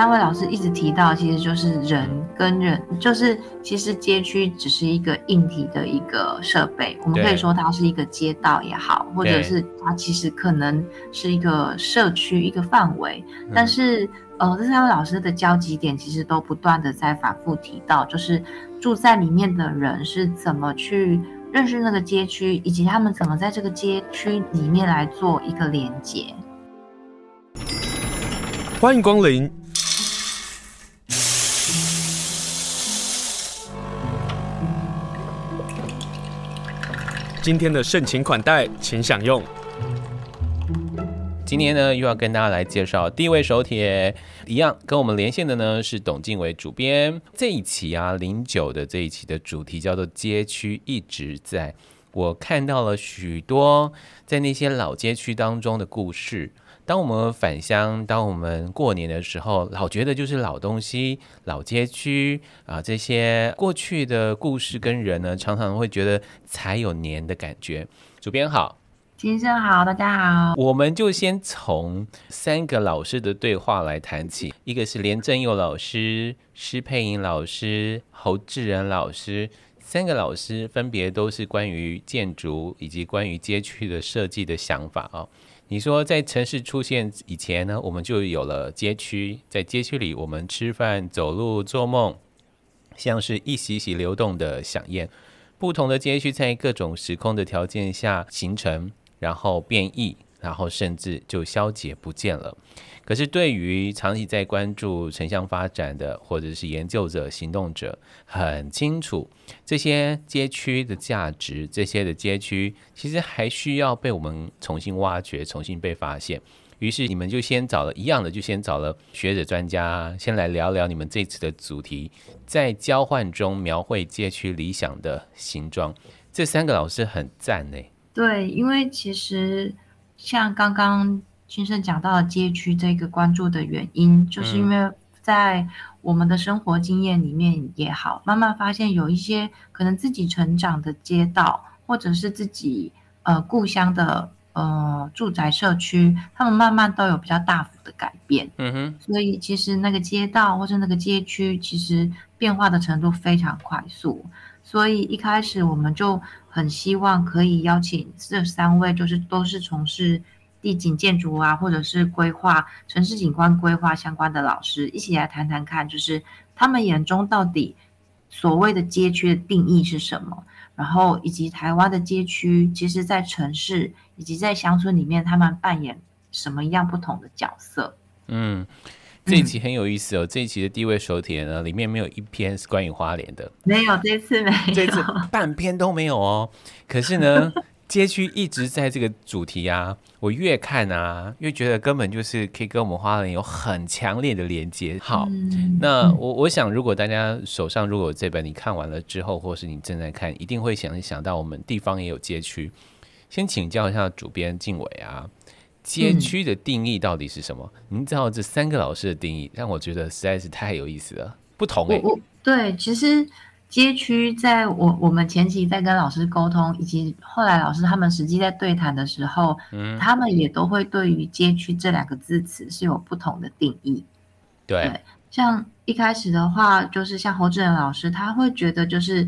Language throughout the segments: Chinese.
三位老师一直提到，其实就是人跟人，就是其实街区只是一个硬体的一个设备，我们可以说它是一个街道也好，或者是它其实可能是一个社区一个范围，但是呃，这三位老师的交集点其实都不断的在反复提到，就是住在里面的人是怎么去认识那个街区，以及他们怎么在这个街区里面来做一个连接。欢迎光临。今天的盛情款待，请享用。今天呢，又要跟大家来介绍第一位手铁，一样跟我们连线的呢是董静伟主编。这一期啊，零九的这一期的主题叫做“街区一直在”，我看到了许多在那些老街区当中的故事。当我们返乡，当我们过年的时候，老觉得就是老东西、老街区啊，这些过去的故事跟人呢，常常会觉得才有年的感觉。主编好，先生好，大家好。我们就先从三个老师的对话来谈起，一个是连正佑老师、施佩颖老师、侯志仁老师，三个老师分别都是关于建筑以及关于街区的设计的想法啊。你说在城市出现以前呢，我们就有了街区，在街区里，我们吃饭、走路、做梦，像是一席席流动的响宴。不同的街区在各种时空的条件下形成，然后变异，然后甚至就消解不见了。可是，对于长期在关注城乡发展的，或者是研究者、行动者，很清楚这些街区的价值，这些的街区其实还需要被我们重新挖掘、重新被发现。于是，你们就先找了一样的，就先找了学者专家，先来聊聊你们这次的主题，在交换中描绘街区理想的形状。这三个老师很赞呢。对，因为其实像刚刚。先生讲到了街区这个关注的原因，就是因为在我们的生活经验里面也好，慢慢发现有一些可能自己成长的街道，或者是自己呃故乡的呃住宅社区，他们慢慢都有比较大幅的改变。嗯哼，所以其实那个街道或者那个街区，其实变化的程度非常快速。所以一开始我们就很希望可以邀请这三位，就是都是从事。地景建筑啊，或者是规划城市景观规划相关的老师，一起来谈谈看，就是他们眼中到底所谓的街区的定义是什么？然后以及台湾的街区，其实在城市以及在乡村里面，他们扮演什么样不同的角色？嗯，这一期很有意思哦。嗯、这一期的第一位手帖呢，里面没有一篇是关于花莲的，没有，这次没有，这次半篇都没有哦。可是呢。街区一直在这个主题啊，我越看啊，越觉得根本就是可以跟我们花莲有很强烈的连接。好，嗯、那我我想，如果大家手上如果有这本，你看完了之后，或是你正在看，一定会想一想到我们地方也有街区。先请教一下主编静伟啊，街区的定义到底是什么？您、嗯、知道这三个老师的定义，让我觉得实在是太有意思了，不同哎、欸。对，其实。街区在我我们前期在跟老师沟通，以及后来老师他们实际在对谈的时候，嗯，他们也都会对于街区这两个字词是有不同的定义。对，对，像一开始的话，就是像侯志仁老师，他会觉得就是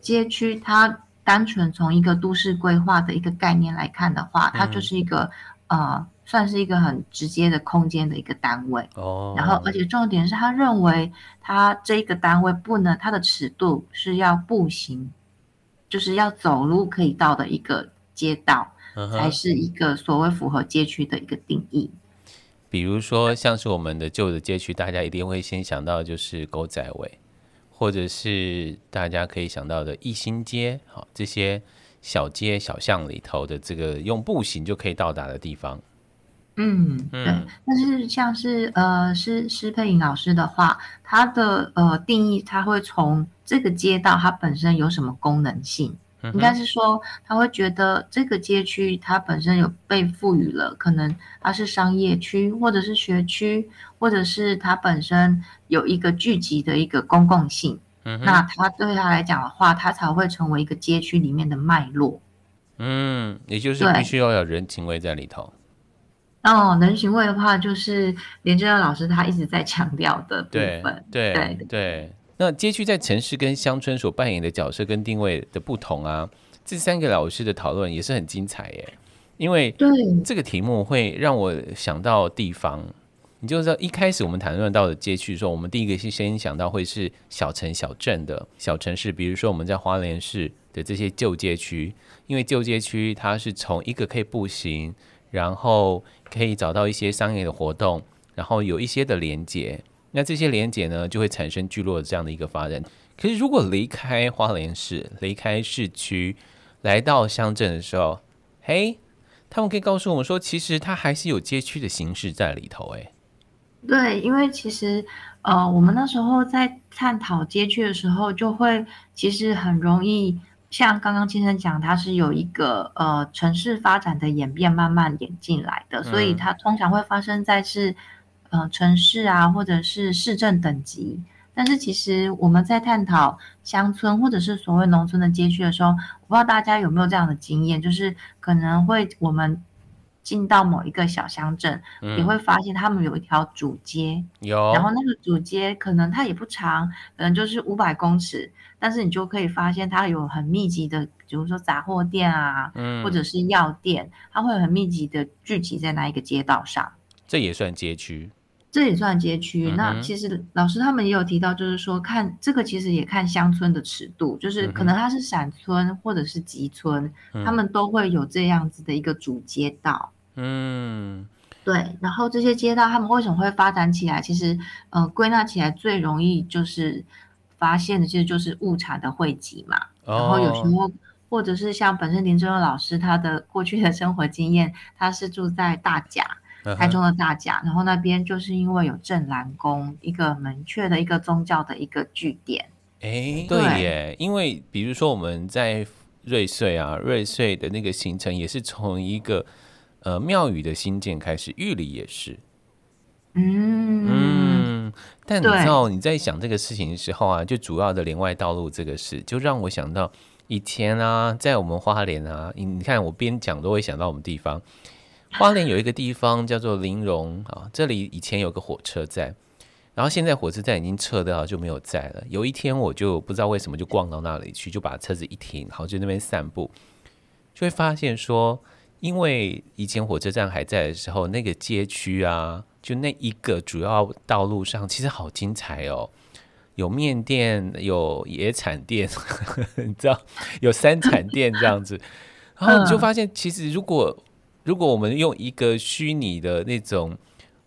街区，它单纯从一个都市规划的一个概念来看的话，它就是一个、嗯、呃。算是一个很直接的空间的一个单位哦，然后而且重点是他认为他这个单位不能，它的尺度是要步行，就是要走路可以到的一个街道，才是一个所谓符合街区的一个定义。比如说像是我们的旧的街区，大家一定会先想到就是狗仔尾，或者是大家可以想到的义兴街，好，这些小街小巷里头的这个用步行就可以到达的地方。嗯，对，但是像是呃，施施佩颖老师的话，他的呃定义，他会从这个街道它本身有什么功能性，嗯、应该是说他会觉得这个街区它本身有被赋予了，可能它是商业区，或者是学区，或者是它本身有一个聚集的一个公共性，嗯、那他对他来讲的话，它才会成为一个街区里面的脉络。嗯，也就是必须要有人情味在里头。哦，人寻味的话，就是连正老师他一直在强调的部分。对对对，对。那街区在城市跟乡村所扮演的角色跟定位的不同啊，这三个老师的讨论也是很精彩耶。因为对这个题目会让我想到地方，你就知道一开始我们谈论到的街区的时候，我们第一个是先想到会是小城小镇的小城市，比如说我们在花莲市的这些旧街区，因为旧街区它是从一个可以步行。然后可以找到一些商业的活动，然后有一些的连接，那这些连接呢，就会产生聚落这样的一个发展。可是如果离开花莲市，离开市区，来到乡镇的时候，嘿，他们可以告诉我们说，其实它还是有街区的形式在里头。哎，对，因为其实呃，我们那时候在探讨街区的时候，就会其实很容易。像刚刚先生讲，它是有一个呃城市发展的演变慢慢演进来的，所以它通常会发生在是呃城市啊，或者是市政等级。但是其实我们在探讨乡村或者是所谓农村的街区的时候，我不知道大家有没有这样的经验，就是可能会我们。进到某一个小乡镇，你、嗯、会发现他们有一条主街，有，然后那个主街可能它也不长，可能就是五百公尺，但是你就可以发现它有很密集的，比如说杂货店啊，嗯、或者是药店，它会很密集的聚集在那一个街道上。这也算街区，这也算街区。嗯、那其实老师他们也有提到，就是说看这个其实也看乡村的尺度，就是可能它是散村或者是集村，嗯、他们都会有这样子的一个主街道。嗯，对，然后这些街道他们为什么会发展起来？其实，呃，归纳起来最容易就是发现的，其实就是物产的汇集嘛。哦、然后有时候，或者是像本身林正佑老师他的过去的生活经验，他是住在大甲，台中的大甲，嗯、然后那边就是因为有镇澜宫一个门阙的一个宗教的一个据点。哎，对耶，对因为比如说我们在瑞穗啊，瑞穗的那个行程也是从一个。呃，庙宇的兴建开始，玉里也是，嗯嗯，但你知道你在想这个事情的时候啊，就主要的连外道路这个事，就让我想到以前啊，在我们花莲啊，你你看我边讲都会想到我们地方，花莲有一个地方叫做林荣啊，这里以前有个火车站，然后现在火车站已经撤掉就没有在了。有一天我就不知道为什么就逛到那里去，就把车子一停，然后就那边散步，就会发现说。因为以前火车站还在的时候，那个街区啊，就那一个主要道路上，其实好精彩哦。有面店，有野产店，你知道，有三产店这样子。然后你就发现，其实如果如果我们用一个虚拟的那种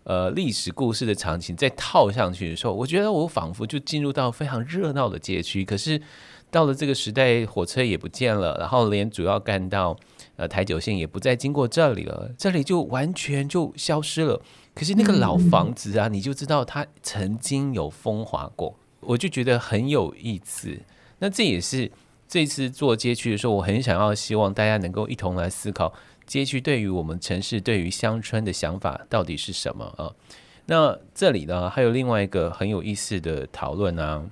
呃历史故事的场景再套上去的时候，我觉得我仿佛就进入到非常热闹的街区。可是到了这个时代，火车也不见了，然后连主要干道。呃，台九线也不再经过这里了，这里就完全就消失了。可是那个老房子啊，嗯、你就知道它曾经有风华过，我就觉得很有意思。那这也是这次做街区的时候，我很想要希望大家能够一同来思考街区对于我们城市、对于乡村的想法到底是什么啊？那这里呢，还有另外一个很有意思的讨论呢，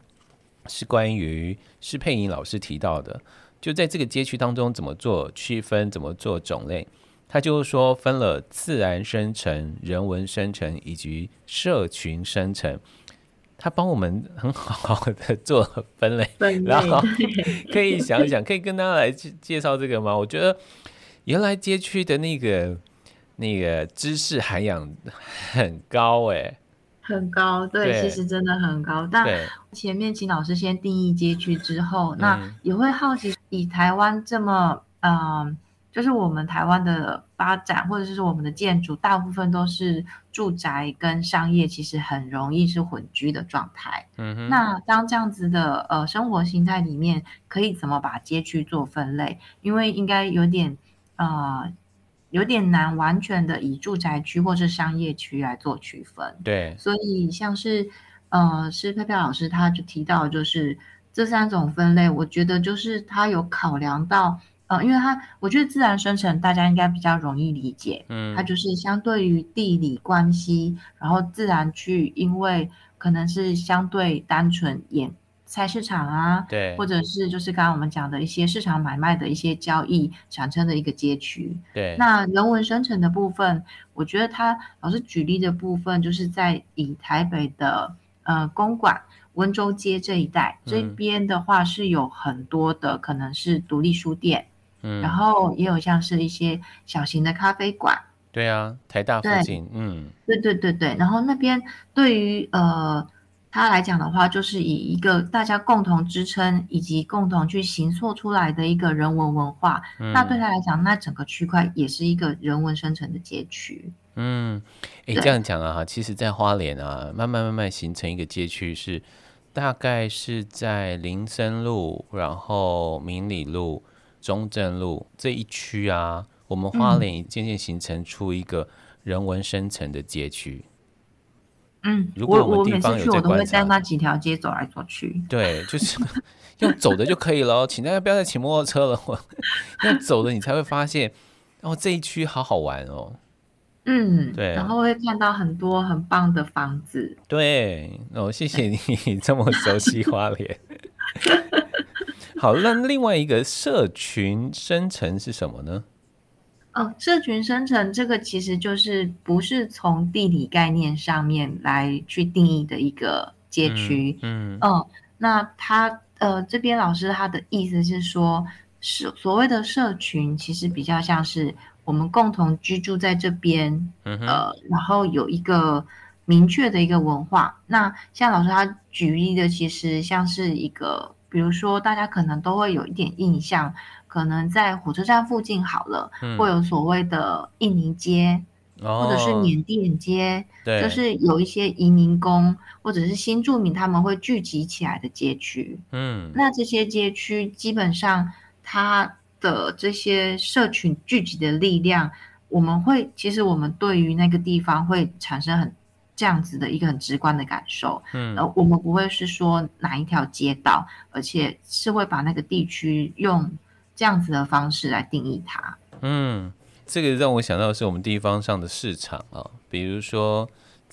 是关于施佩颖老师提到的。就在这个街区当中，怎么做区分，怎么做种类？他就是说分了自然生成、人文生成以及社群生成。他帮我们很好好的做分类，分类然后可以想一想，可以跟大家来介绍这个吗？我觉得原来街区的那个那个知识涵养很高哎。很高，对，对其实真的很高。但前面请老师先定义街区之后，那也会好奇，以台湾这么，嗯、呃，就是我们台湾的发展，或者是我们的建筑，大部分都是住宅跟商业，其实很容易是混居的状态。嗯哼。那当这样子的呃生活形态里面，可以怎么把街区做分类？因为应该有点，呃。有点难完全的以住宅区或是商业区来做区分，对，所以像是呃，施佩佩老师他就提到，就是这三种分类，我觉得就是他有考量到，呃，因为它我觉得自然生成大家应该比较容易理解，嗯，它就是相对于地理关系，然后自然去因为可能是相对单纯演菜市场啊，对，或者是就是刚刚我们讲的一些市场买卖的一些交易产生的一个街区。对，那人文生成的部分，我觉得他老师举例的部分，就是在以台北的呃公馆温州街这一带，嗯、这边的话是有很多的可能是独立书店，嗯，然后也有像是一些小型的咖啡馆。对啊，台大附近，嗯，对对对对，然后那边对于呃。他来讲的话，就是以一个大家共同支撑以及共同去形塑出来的一个人文文化。嗯、那对他来讲，那整个区块也是一个人文生成的街区。嗯，哎，这样讲啊，哈，其实，在花莲啊，慢慢慢慢形成一个街区，是大概是在林森路，然后明理路、中正路这一区啊，我们花莲渐渐形成出一个人文深层的街区。嗯嗯，如果我我每次去我都会在那几条街走来走去。对，就是 用走的就可以了，请大家不要再骑摩托车了。我用走的，你才会发现哦，这一区好好玩哦。嗯，对，然后会看到很多很棒的房子。对，哦，谢谢你这么熟悉花莲。好，那另外一个社群生成是什么呢？哦，社群生成这个其实就是不是从地理概念上面来去定义的一个街区。嗯，嗯，哦，那他呃这边老师他的意思是说，是所谓的社群其实比较像是我们共同居住在这边，嗯、呃，然后有一个明确的一个文化。那像老师他举例的，其实像是一个，比如说大家可能都会有一点印象。可能在火车站附近好了，嗯、会有所谓的印尼街，哦、或者是缅甸街，对就是有一些移民工或者是新住民他们会聚集起来的街区。嗯，那这些街区基本上它的这些社群聚集的力量，我们会其实我们对于那个地方会产生很这样子的一个很直观的感受。嗯，呃，我们不会是说哪一条街道，而且是会把那个地区用。这样子的方式来定义它。嗯，这个让我想到的是我们地方上的市场啊，比如说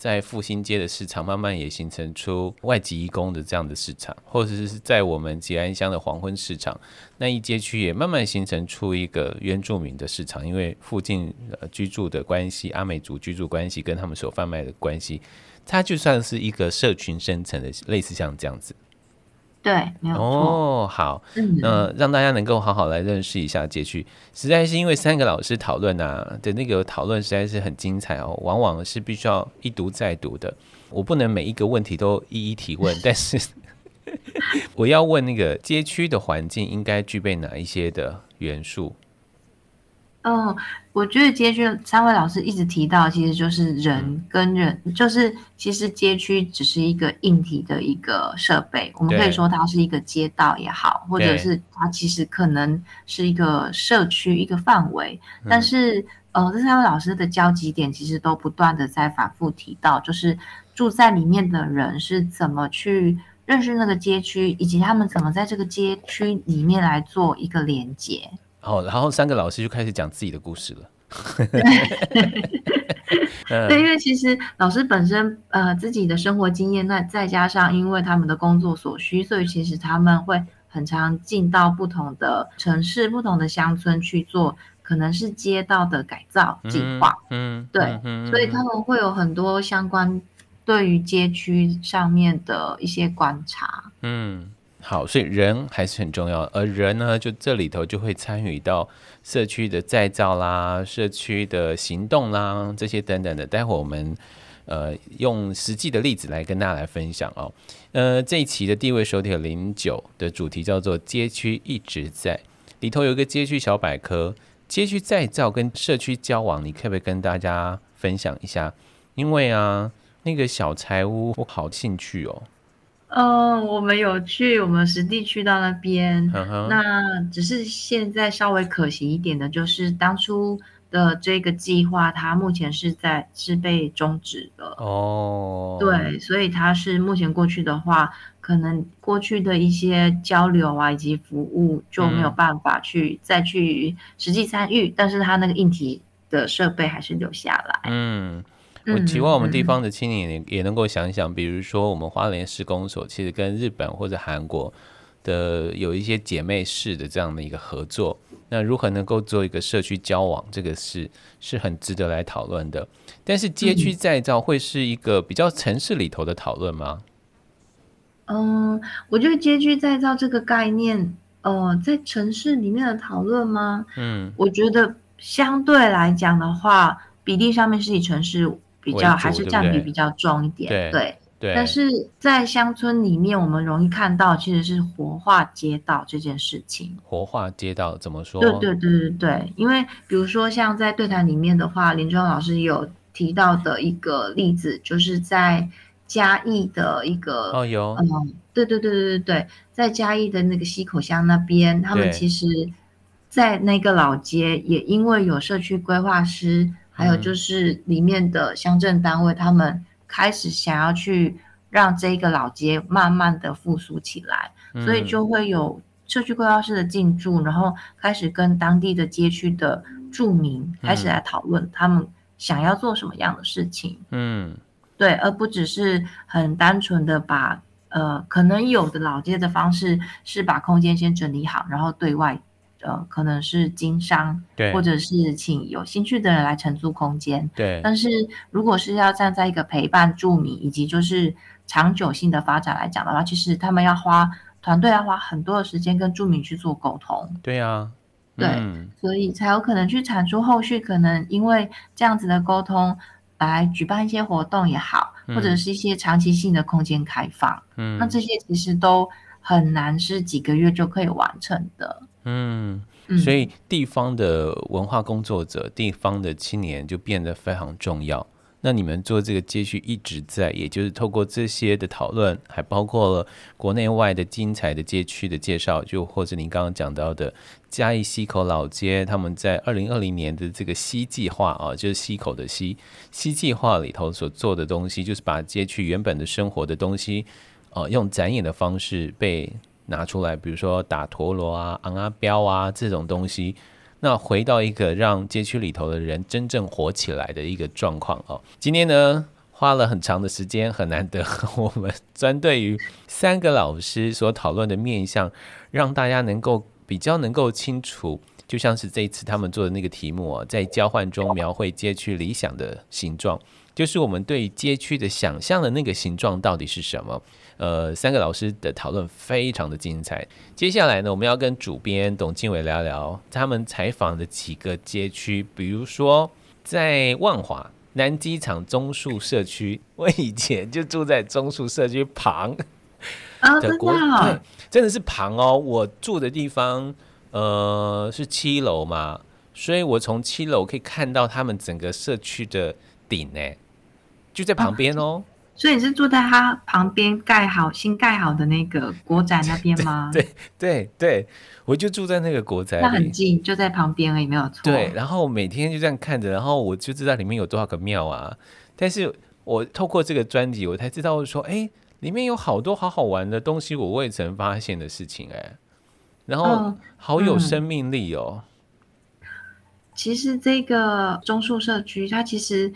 在复兴街的市场，慢慢也形成出外籍移工的这样的市场，或者是在我们吉安乡的黄昏市场那一街区，也慢慢形成出一个原住民的市场，因为附近呃居住的关系，阿美族居住关系跟他们所贩卖的关系，它就算是一个社群生成的，类似像这样子。对，没有错。哦，好，嗯，呃，让大家能够好好来认识一下街区，实在是因为三个老师讨论啊的那个讨论实在是很精彩哦，往往是必须要一读再读的。我不能每一个问题都一一提问，但是 我要问那个街区的环境应该具备哪一些的元素？嗯，我觉得街区三位老师一直提到，其实就是人跟人，嗯、就是其实街区只是一个硬体的一个设备，我们可以说它是一个街道也好，或者是它其实可能是一个社区一个范围。嗯、但是，呃，这三位老师的交集点其实都不断的在反复提到，就是住在里面的人是怎么去认识那个街区，以及他们怎么在这个街区里面来做一个连接。哦，然后三个老师就开始讲自己的故事了。对，因为其实老师本身呃自己的生活经验，那再加上因为他们的工作所需，所以其实他们会很常进到不同的城市、不同的乡村去做，可能是街道的改造计划。嗯，对，嗯、所以他们会有很多相关对于街区上面的一些观察。嗯。好，所以人还是很重要，而人呢，就这里头就会参与到社区的再造啦、社区的行动啦这些等等的。待会我们呃用实际的例子来跟大家来分享哦。呃，这一期的地位手帖零九的主题叫做“街区一直在”，里头有一个街区小百科，街区再造跟社区交往，你可不可以跟大家分享一下？因为啊，那个小柴屋我好兴趣哦。嗯，我们有去，我们实地去到那边。Uh. 那只是现在稍微可行一点的，就是当初的这个计划，它目前是在是被终止的。哦，oh. 对，所以它是目前过去的话，可能过去的一些交流啊，以及服务就没有办法去、嗯、再去实际参与，但是它那个硬体的设备还是留下来。嗯。我期望我们地方的青年也也能够想一想，比如说我们花莲施工所，其实跟日本或者韩国的有一些姐妹市的这样的一个合作，那如何能够做一个社区交往，这个是是很值得来讨论的。但是街区再造会是一个比较城市里头的讨论吗？嗯，我觉得街区再造这个概念，呃，在城市里面的讨论吗？嗯，我觉得相对来讲的话，比例上面是以城市比较还是占比比较重一点，对对，对。但是在乡村里面，我们容易看到其实是活化街道这件事情。活化街道怎么说？对对对对对，因为比如说像在对谈里面的话，林中老师有提到的一个例子，就是在。嘉义的一个哦有嗯，对对对对对对，在嘉义的那个溪口乡那边，他们其实，在那个老街也因为有社区规划师，还有就是里面的乡镇单位，他们开始想要去让这个老街慢慢的复苏起来，所以就会有社区规划师的进驻，然后开始跟当地的街区的住民开始来讨论他们想要做什么样的事情，嗯。对，而不只是很单纯的把呃，可能有的老街的方式是把空间先整理好，然后对外呃，可能是经商，对，或者是请有兴趣的人来承租空间，对。但是如果是要站在一个陪伴住民以及就是长久性的发展来讲的话，其实他们要花团队要花很多的时间跟住民去做沟通，对啊，对，嗯，所以才有可能去产出后续可能因为这样子的沟通。来举办一些活动也好，或者是一些长期性的空间开放，嗯，那这些其实都很难是几个月就可以完成的，嗯，所以地方的文化工作者、地方的青年就变得非常重要。那你们做这个街区一直在，也就是透过这些的讨论，还包括了国内外的精彩的街区的介绍，就或者您刚刚讲到的嘉义溪口老街，他们在二零二零年的这个溪计划啊，就是溪口的溪溪计划里头所做的东西，就是把街区原本的生活的东西，呃，用展演的方式被拿出来，比如说打陀螺啊、昂啊标啊这种东西。那回到一个让街区里头的人真正活起来的一个状况哦。今天呢，花了很长的时间，很难得，我们针对于三个老师所讨论的面向，让大家能够比较能够清楚，就像是这一次他们做的那个题目啊，在交换中描绘街区理想的形状，就是我们对街区的想象的那个形状到底是什么？呃，三个老师的讨论非常的精彩。接下来呢，我们要跟主编董静伟聊聊他们采访的几个街区，比如说在万华南机场中树社区，我以前就住在中树社区旁的国，啊，对，真的是旁哦。我住的地方呃是七楼嘛，所以我从七楼可以看到他们整个社区的顶呢，就在旁边哦。啊所以你是住在他旁边盖好新盖好的那个国宅那边吗？对对对，我就住在那个国宅，那很近，就在旁边而已，没有错。对，然后每天就这样看着，然后我就知道里面有多少个庙啊。但是我透过这个专辑，我才知道说，哎，里面有好多好好玩的东西，我未曾发现的事情，哎，然后好有生命力哦。其实这个中树社区，它其实。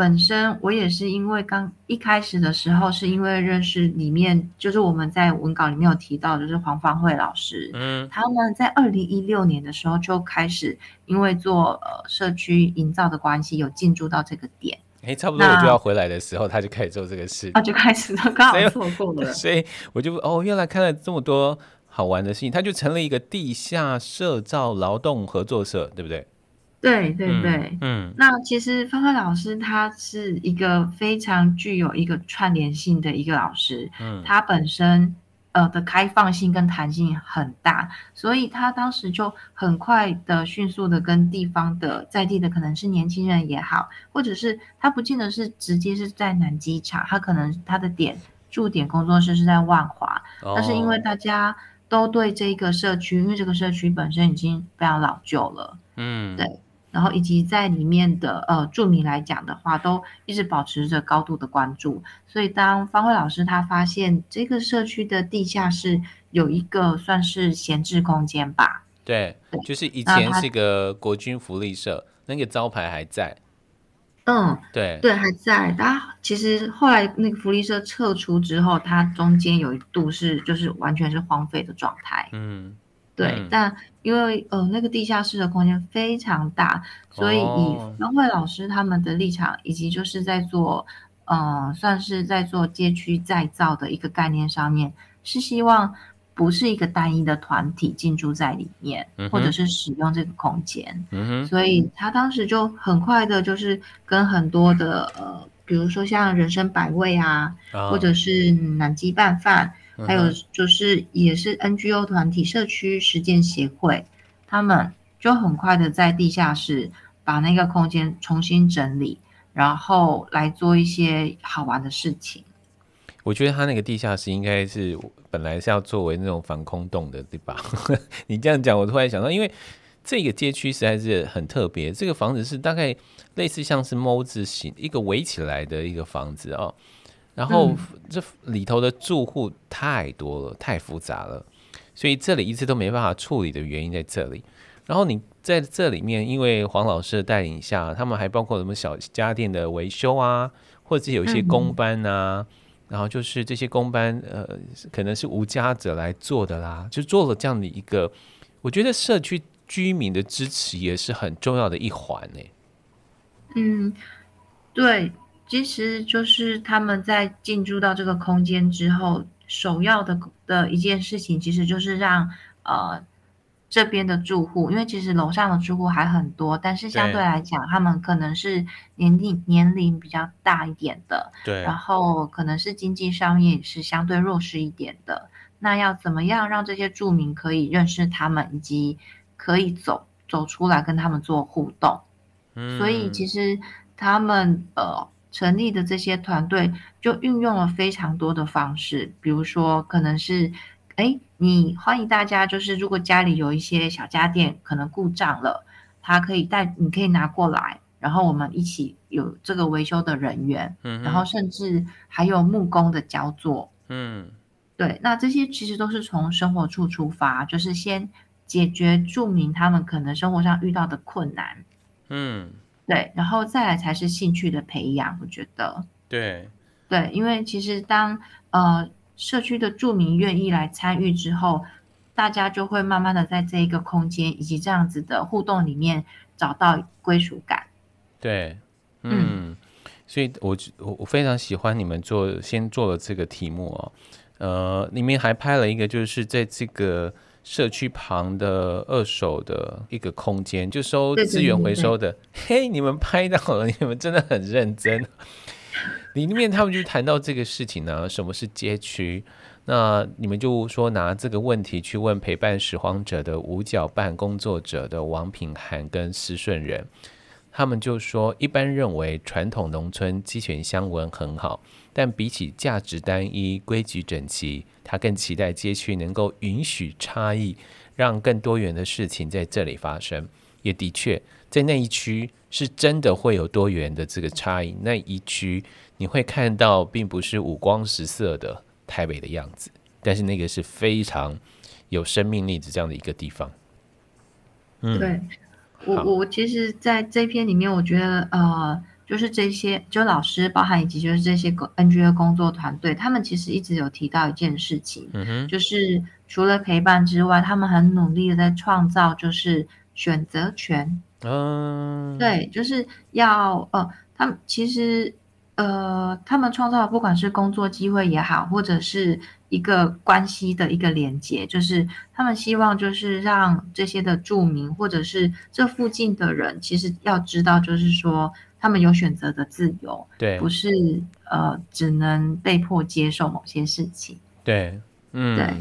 本身我也是因为刚一开始的时候，是因为认识里面，就是我们在文稿里面有提到，就是黄芳慧老师，嗯，他们在二零一六年的时候就开始，因为做呃社区营造的关系，有进驻到这个点。哎，差不多我就要回来的时候，他就开始做这个事，啊，就开始了，刚好错过了，所以我就哦，原来看了这么多好玩的事情，他就成了一个地下社造劳动合作社，对不对？对对对，嗯，那其实芳芳老师他是一个非常具有一个串联性的一个老师，嗯，他本身呃的开放性跟弹性很大，所以他当时就很快的、迅速的跟地方的在地的可能是年轻人也好，或者是他不见得是直接是在南机场，他可能他的点驻点工作室是在万华，哦，但是因为大家都对这个社区，因为这个社区本身已经非常老旧了，嗯，对。然后以及在里面的呃住民来讲的话，都一直保持着高度的关注。所以当方慧老师他发现这个社区的地下室有一个算是闲置空间吧，对，对就是以前是个国军福利社，那个招牌还在。嗯，对对，还在。它其实后来那个福利社撤出之后，它中间有一度是就是完全是荒废的状态。嗯，对。嗯、但因为呃那个地下室的空间非常大，所以以方慧老师他们的立场，以及就是在做呃算是在做街区再造的一个概念上面，是希望。不是一个单一的团体进驻在里面，嗯、或者是使用这个空间，嗯、所以他当时就很快的，就是跟很多的呃，比如说像人生百味啊，哦、或者是南极拌饭，嗯、还有就是也是 NGO 团体社区实践协会，他们就很快的在地下室把那个空间重新整理，然后来做一些好玩的事情。我觉得他那个地下室应该是本来是要作为那种防空洞的，对吧？你这样讲，我突然想到，因为这个街区实在是很特别。这个房子是大概类似像是猫字形，一个围起来的一个房子哦。然后这里头的住户太多了，太复杂了，所以这里一直都没办法处理的原因在这里。然后你在这里面，因为黄老师的带领下，他们还包括什么小家电的维修啊，或者是有一些工班啊。嗯然后就是这些工班，呃，可能是无家者来做的啦，就做了这样的一个，我觉得社区居民的支持也是很重要的一环呢。嗯，对，其实就是他们在进驻到这个空间之后，首要的的一件事情，其实就是让呃。这边的住户，因为其实楼上的住户还很多，但是相对来讲，他们可能是年龄年龄比较大一点的，对，然后可能是经济上面是相对弱势一点的。那要怎么样让这些住民可以认识他们，以及可以走走出来跟他们做互动？嗯，所以其实他们呃成立的这些团队就运用了非常多的方式，比如说可能是。哎，你欢迎大家，就是如果家里有一些小家电可能故障了，他可以带，你可以拿过来，然后我们一起有这个维修的人员，嗯，然后甚至还有木工的交作，嗯，对，那这些其实都是从生活处出发，就是先解决住民他们可能生活上遇到的困难，嗯，对，然后再来才是兴趣的培养，我觉得，对，对，因为其实当呃。社区的住民愿意来参与之后，大家就会慢慢的在这一个空间以及这样子的互动里面找到归属感。对，嗯，嗯，所以我我我非常喜欢你们做先做了这个题目哦，呃，里面还拍了一个就是在这个社区旁的二手的一个空间，就收资源回收的。嘿，你们拍到了，你们真的很认真。里面他们就谈到这个事情呢，什么是街区？那你们就说拿这个问题去问陪伴拾荒者的五角办工作者的王品涵跟施顺仁，他们就说一般认为传统农村鸡犬相闻很好，但比起价值单一、规矩整齐，他更期待街区能够允许差异，让更多元的事情在这里发生。也的确，在那一区是真的会有多元的这个差异，那一区。你会看到，并不是五光十色的台北的样子，但是那个是非常有生命力的这样的一个地方。嗯，对我，我其实在这篇里面，我觉得呃，就是这些，就老师，包含以及就是这些 NGO 工作团队，他们其实一直有提到一件事情，嗯，就是除了陪伴之外，他们很努力的在创造，就是选择权。嗯，对，就是要呃，他们其实。呃，他们创造的不管是工作机会也好，或者是一个关系的一个连接，就是他们希望就是让这些的住民或者是这附近的人，其实要知道，就是说他们有选择的自由，对，不是呃只能被迫接受某些事情，对，嗯，对。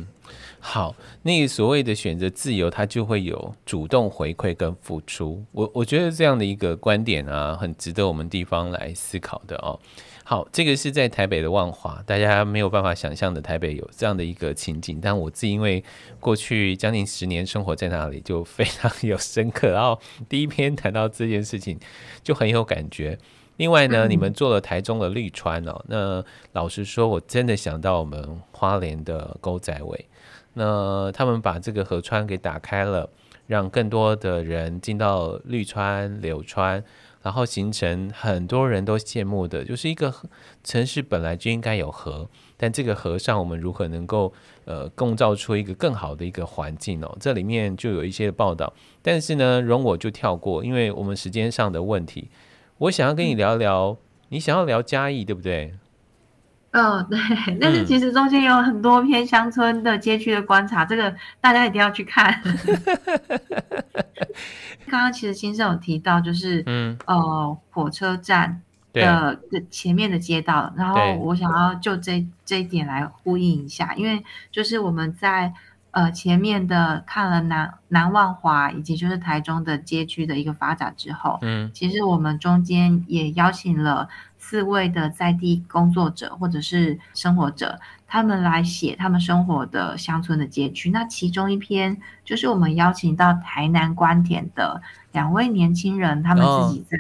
好，那个所谓的选择自由，它就会有主动回馈跟付出。我我觉得这样的一个观点啊，很值得我们地方来思考的哦。好，这个是在台北的万华，大家没有办法想象的台北有这样的一个情景。但我自己因为过去将近十年生活在那里，就非常有深刻。然后第一篇谈到这件事情，就很有感觉。另外呢，你们做了台中的绿川哦，那老实说，我真的想到我们花莲的沟仔尾。那他们把这个河川给打开了，让更多的人进到绿川、柳川，然后形成很多人都羡慕的，就是一个城市本来就应该有河，但这个河上我们如何能够呃共造出一个更好的一个环境哦？这里面就有一些报道，但是呢，容我就跳过，因为我们时间上的问题。我想要跟你聊聊，你想要聊嘉义对不对？哦，对，但是其实中间有很多偏乡村的街区的观察，嗯、这个大家一定要去看。刚刚其实先生有提到，就是嗯呃火车站的的前面的街道，然后我想要就这这一点来呼应一下，因为就是我们在。呃，前面的看了南南万华以及就是台中的街区的一个发展之后，嗯，其实我们中间也邀请了四位的在地工作者或者是生活者，他们来写他们生活的乡村的街区。那其中一篇就是我们邀请到台南官田的两位年轻人，他们自己在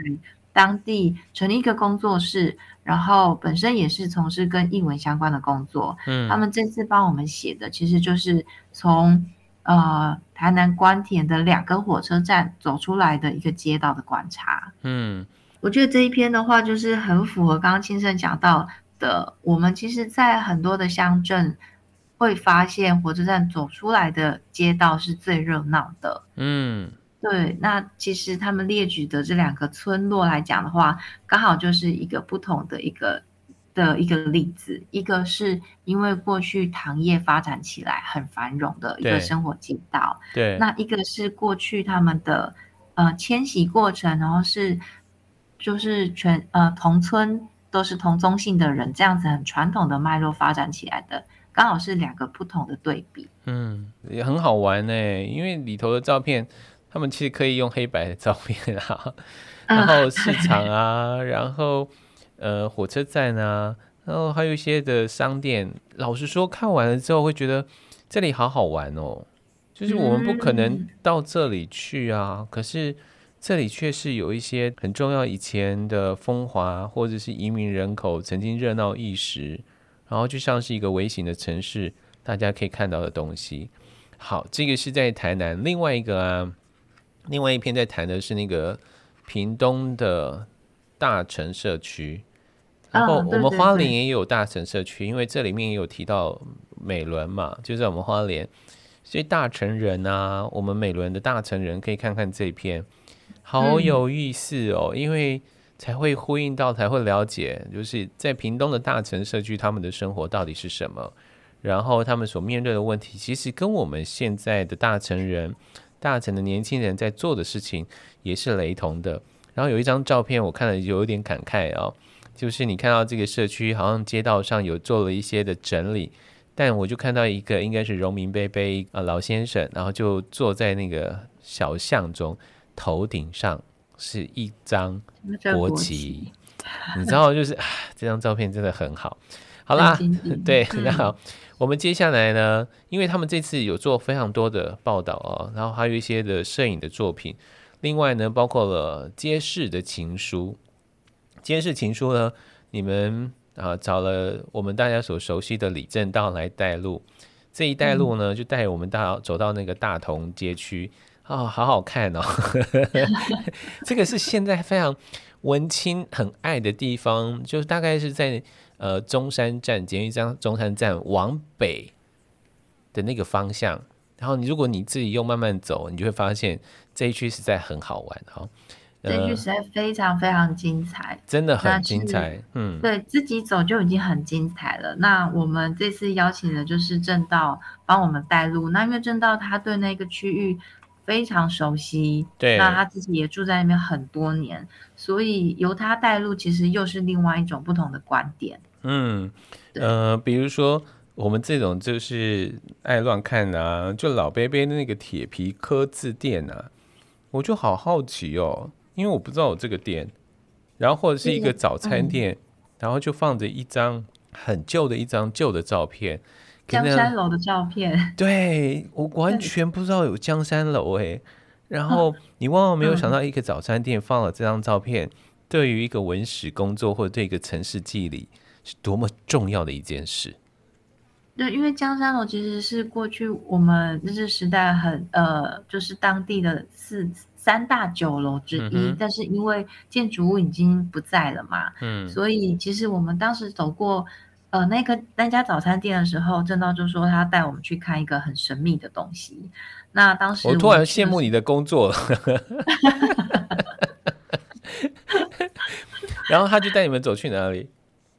当地成立一个工作室。哦然后本身也是从事跟译文相关的工作，嗯，他们这次帮我们写的其实就是从呃台南官田的两个火车站走出来的一个街道的观察，嗯，我觉得这一篇的话就是很符合刚刚青盛讲到的，我们其实，在很多的乡镇会发现火车站走出来的街道是最热闹的，嗯。对，那其实他们列举的这两个村落来讲的话，刚好就是一个不同的一个的一个例子。一个是因为过去糖业发展起来很繁荣的一个生活街道，对。那一个是过去他们的呃迁徙过程，然后是就是全呃同村都是同宗姓的人，这样子很传统的脉络发展起来的，刚好是两个不同的对比。嗯，也很好玩呢，因为里头的照片。他们其实可以用黑白的照片啊，然后市场 啊，然后呃火车站啊，然后还有一些的商店。老实说，看完了之后会觉得这里好好玩哦。就是我们不可能到这里去啊，可是这里却是有一些很重要以前的风华，或者是移民人口曾经热闹一时，然后就像是一个微型的城市，大家可以看到的东西。好，这个是在台南，另外一个啊。另外一篇在谈的是那个屏东的大城社区，然后我们花莲也有大城社区，因为这里面也有提到美伦嘛，就在我们花莲，所以大城人啊，我们美伦的大城人可以看看这一篇，好有意思哦，因为才会呼应到，才会了解，就是在屏东的大城社区，他们的生活到底是什么，然后他们所面对的问题，其实跟我们现在的大城人。大城的年轻人在做的事情也是雷同的。然后有一张照片，我看了有点感慨哦，就是你看到这个社区好像街道上有做了一些的整理，但我就看到一个应该是荣民伯伯啊老先生，然后就坐在那个小巷中，头顶上是一张国旗，你知道，就是啊，这张照片真的很好。好啦，对，那好。我们接下来呢，因为他们这次有做非常多的报道哦，然后还有一些的摄影的作品，另外呢，包括了街市的情书。街市情书呢，你们啊找了我们大家所熟悉的李正道来带路，这一带路呢，就带我们大走到那个大同街区啊、哦，好好看哦。这个是现在非常文青很爱的地方，就是大概是在。呃，中山站，捷运站中山站往北的那个方向，然后你如果你自己又慢慢走，你就会发现这一区实在很好玩哈。呃、这一区实在非常非常精彩，真的很精彩。嗯，对自己走就已经很精彩了。那我们这次邀请的就是正道帮我们带路，那因为正道他对那个区域。非常熟悉，对，那他自己也住在那边很多年，所以由他带路，其实又是另外一种不同的观点。嗯，呃，比如说我们这种就是爱乱看啊，就老贝贝的那个铁皮刻字店啊，我就好好奇哦，因为我不知道有这个店，然后或者是一个早餐店，嗯、然后就放着一张很旧的一张旧的照片。江山楼的照片，对，我完全不知道有江山楼哎，然后你万万没有想到一个早餐店放了这张照片，嗯、对于一个文史工作或者对一个城市记忆是多么重要的一件事。对，因为江山楼其实是过去我们日治时代很呃，就是当地的四三大酒楼之一，嗯、但是因为建筑物已经不在了嘛，嗯，所以其实我们当时走过呃那个那家早餐店的时候，正道就说他带我们去看一个很神秘的东西。那当时我，我突然羡慕你的工作了，然后他就带你们走去哪里？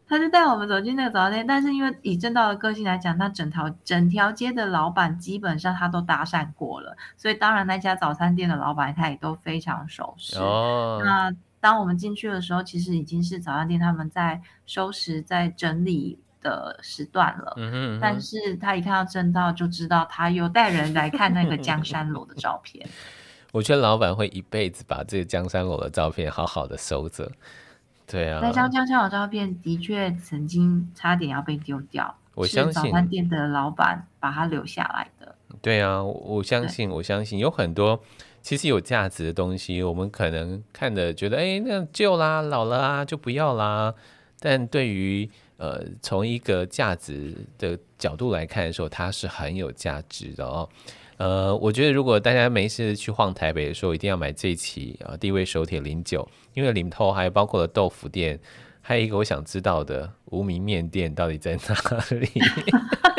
他就带我们走进那个早餐店，但是因为以正道的个性来讲，他整条整条街的老板基本上他都搭讪过了，所以当然那家早餐店的老板他也都非常熟悉。哦，那当我们进去的时候，其实已经是早餐店他们在收拾、在整理的时段了。嗯哼嗯哼，但是他一看到正道，就知道他又带人来看那个江山楼的照片。我觉得老板会一辈子把这个江山楼的照片好好的收着。对啊，那张江山楼照片的确曾经差点要被丢掉，我相信早餐店的老板把它留下来的。对啊，我相信，我相信有很多其实有价值的东西，我们可能看的觉得，哎，那旧啦、老了啊，就不要啦。但对于呃，从一个价值的角度来看的时候，它是很有价值的哦。呃，我觉得如果大家没事去晃台北的时候，一定要买这一期啊，地位手铁零九，因为里头还包括了豆腐店，还有一个我想知道的无名面店到底在哪里？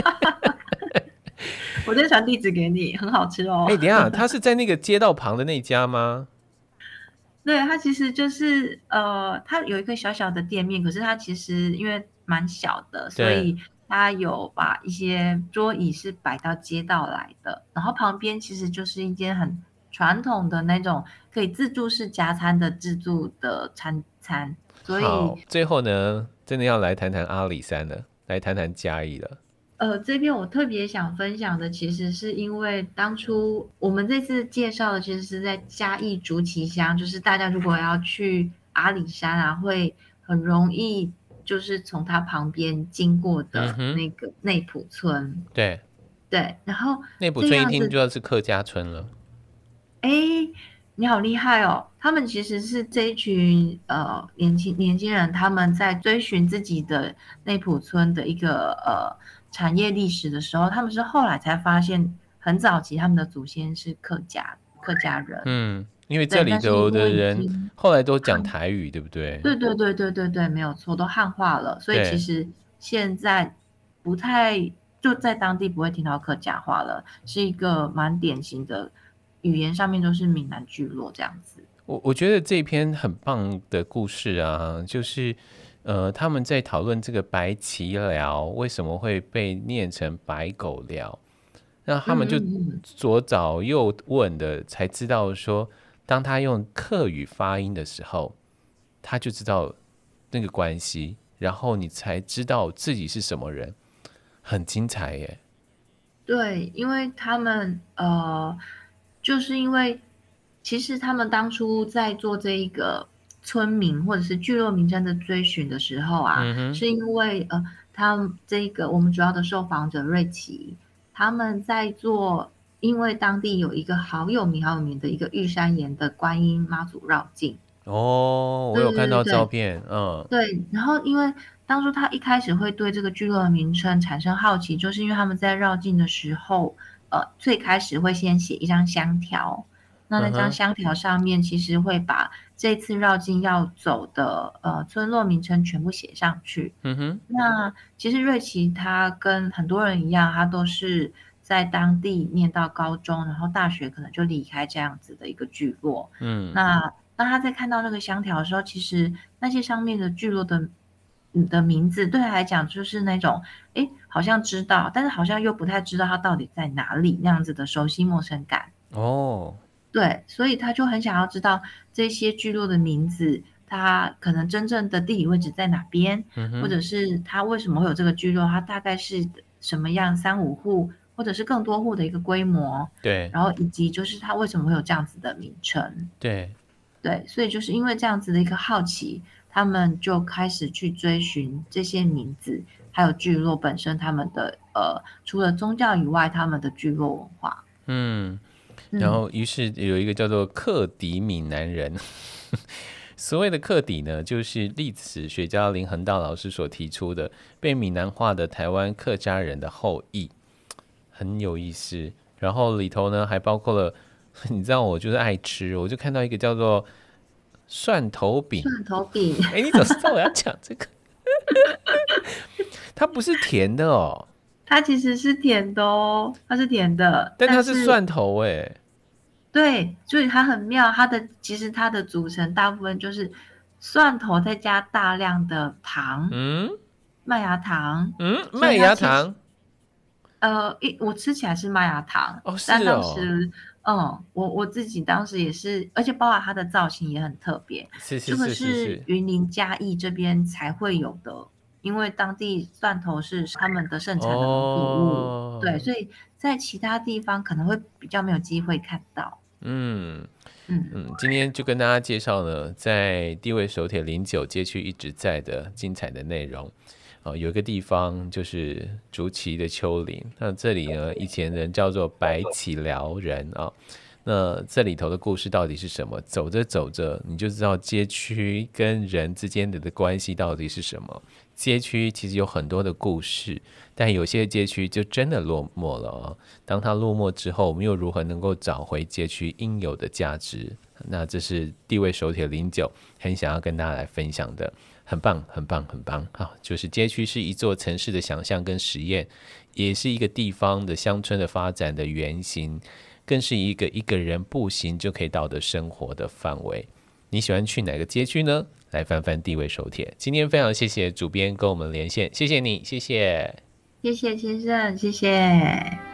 我再传地址给你，很好吃哦。哎、欸，等一下，他是在那个街道旁的那家吗？对，它其实就是呃，它有一个小小的店面，可是它其实因为蛮小的，所以。他有把一些桌椅是摆到街道来的，然后旁边其实就是一间很传统的那种可以自助式加餐的自助的餐餐。所以最后呢，真的要来谈谈阿里山了，来谈谈嘉义了。呃，这边我特别想分享的，其实是因为当初我们这次介绍的，其实是在嘉义竹崎乡，就是大家如果要去阿里山啊，会很容易。就是从它旁边经过的那个内埔村，嗯、对对，然后内埔村一听就要是客家村了。哎，你好厉害哦！他们其实是这一群呃年轻年轻人，他们在追寻自己的内埔村的一个呃产业历史的时候，他们是后来才发现，很早期他们的祖先是客家客家人。嗯。因为这里头的人后来都讲台语，对不对？对对对对对对，没有错，都汉化了。所以其实现在不太就在当地不会听到客家话了，是一个蛮典型的语言上面都是闽南聚落这样子。我我觉得这篇很棒的故事啊，就是呃他们在讨论这个白旗寮为什么会被念成白狗寮，那他们就左找右问的才知道说。当他用客语发音的时候，他就知道那个关系，然后你才知道自己是什么人，很精彩耶。对，因为他们呃，就是因为其实他们当初在做这一个村民或者是聚落名称的追寻的时候啊，嗯、是因为呃，他们这个我们主要的受访者瑞奇他们在做。因为当地有一个好有名、好有名的一个玉山岩的观音妈祖绕境哦，我有看到照片，嗯，对。然后因为当初他一开始会对这个聚落的名称产生好奇，就是因为他们在绕境的时候，呃，最开始会先写一张香条，那那张香条上面其实会把这次绕境要走的呃村落名称全部写上去。嗯哼，那其实瑞奇他跟很多人一样，他都是。在当地念到高中，然后大学可能就离开这样子的一个聚落。嗯，那当他在看到那个香条的时候，其实那些上面的聚落的的名字，对他来讲就是那种，哎，好像知道，但是好像又不太知道他到底在哪里那样子的熟悉陌生感。哦，对，所以他就很想要知道这些聚落的名字，它可能真正的地理位置在哪边，嗯、或者是他为什么会有这个聚落，它大概是什么样，三五户。或者是更多户的一个规模，对，然后以及就是它为什么会有这样子的名称，对，对，所以就是因为这样子的一个好奇，他们就开始去追寻这些名字，还有聚落本身他们的呃，除了宗教以外，他们的聚落文化，嗯，然后于是有一个叫做克迪闽南人，所谓的克底呢，就是历史学家林恒道老师所提出的被闽南化的台湾客家人的后裔。很有意思，然后里头呢还包括了 你知道我就是爱吃，我就看到一个叫做蒜头饼。蒜头饼，哎、欸，你怎么知道我要讲这个？它不是甜的哦，它其实是甜的哦，它是甜的，但它是蒜头哎。对，所以它很妙，它的其实它的组成大部分就是蒜头再加大量的糖，嗯，麦芽糖，嗯，麦芽糖。呃，一我吃起来是麦芽糖，哦，是哦。但当时，嗯，我我自己当时也是，而且包括它的造型也很特别，是是是是是。这个是云林嘉义这边才会有的，因为当地蒜头是他们的盛产的农作物，哦，对，所以在其他地方可能会比较没有机会看到。嗯嗯嗯，今天就跟大家介绍呢，在地位手铁零九街区一直在的精彩的内容。啊，有一个地方就是竹崎的丘陵，那这里呢，以前人叫做白起寮人啊、那这里头的故事到底是什么？走着走着，你就知道街区跟人之间的的关系到底是什么。街区其实有很多的故事，但有些街区就真的落寞了啊、哦。当它落寞之后，我们又如何能够找回街区应有的价值？那这是地位手帖零九很想要跟大家来分享的。很棒，很棒，很棒！好，就是街区是一座城市的想象跟实验，也是一个地方的乡村的发展的原型，更是一个一个人步行就可以到的生活的范围。你喜欢去哪个街区呢？来翻翻地位手帖。今天非常谢谢主编跟我们连线，谢谢你，谢谢，谢谢先生，谢谢。